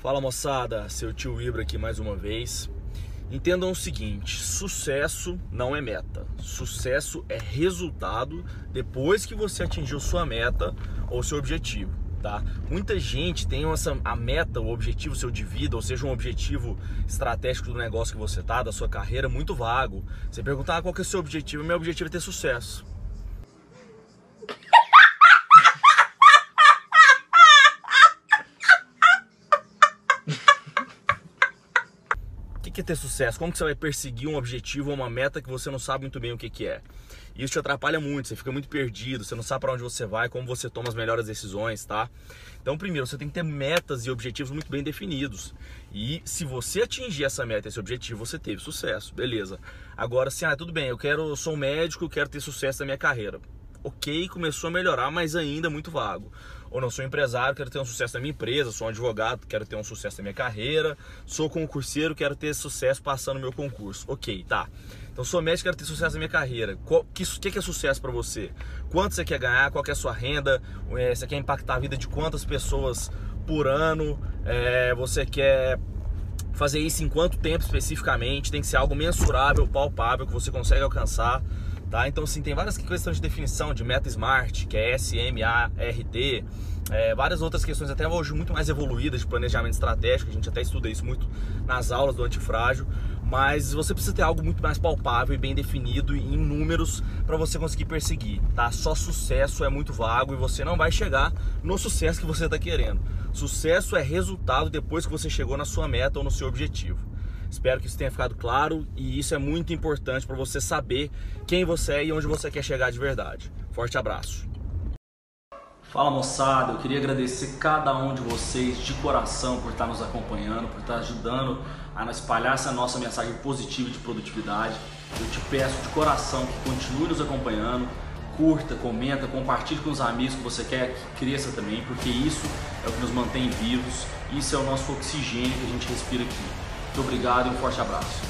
Fala moçada, seu tio Ibra aqui mais uma vez. Entendam o seguinte: sucesso não é meta, sucesso é resultado depois que você atingiu sua meta ou seu objetivo. Tá? Muita gente tem essa, a meta, o objetivo seu de vida, ou seja, um objetivo estratégico do negócio que você tá, da sua carreira, muito vago. Você perguntar ah, qual que é o seu objetivo, meu objetivo é ter sucesso. Que é ter sucesso? Como que você vai perseguir um objetivo ou uma meta que você não sabe muito bem o que, que é? Isso te atrapalha muito, você fica muito perdido, você não sabe para onde você vai, como você toma as melhores decisões, tá? Então, primeiro, você tem que ter metas e objetivos muito bem definidos. E se você atingir essa meta, esse objetivo, você teve sucesso, beleza. Agora, se, ah, tudo bem, eu quero, eu sou um médico, quero ter sucesso na minha carreira ok, começou a melhorar, mas ainda é muito vago. Ou não sou empresário, quero ter um sucesso na minha empresa, sou um advogado, quero ter um sucesso na minha carreira, sou concurseiro, quero ter sucesso passando meu concurso. Ok, tá. Então sou médico, quero ter sucesso na minha carreira. O que, que, é sucesso para você? Quanto você quer ganhar? Qual que é a sua renda? É, você quer impactar a vida de quantas pessoas por ano? É, você quer fazer isso em quanto tempo especificamente? Tem que ser algo mensurável, palpável, que você consegue alcançar. Tá? Então, assim, tem várias questões de definição de meta smart, que é SMART, é, várias outras questões até hoje muito mais evoluídas de planejamento estratégico, a gente até estuda isso muito nas aulas do antifrágil, mas você precisa ter algo muito mais palpável e bem definido em números para você conseguir perseguir, tá? Só sucesso é muito vago e você não vai chegar no sucesso que você está querendo. Sucesso é resultado depois que você chegou na sua meta ou no seu objetivo. Espero que isso tenha ficado claro e isso é muito importante para você saber quem você é e onde você quer chegar de verdade. Forte abraço. Fala moçada, eu queria agradecer cada um de vocês de coração por estar nos acompanhando, por estar ajudando a espalhar essa nossa mensagem positiva de produtividade. Eu te peço de coração que continue nos acompanhando, curta, comenta, compartilhe com os amigos que você quer que cresça também, porque isso é o que nos mantém vivos, isso é o nosso oxigênio que a gente respira aqui. Muito obrigado e um forte abraço.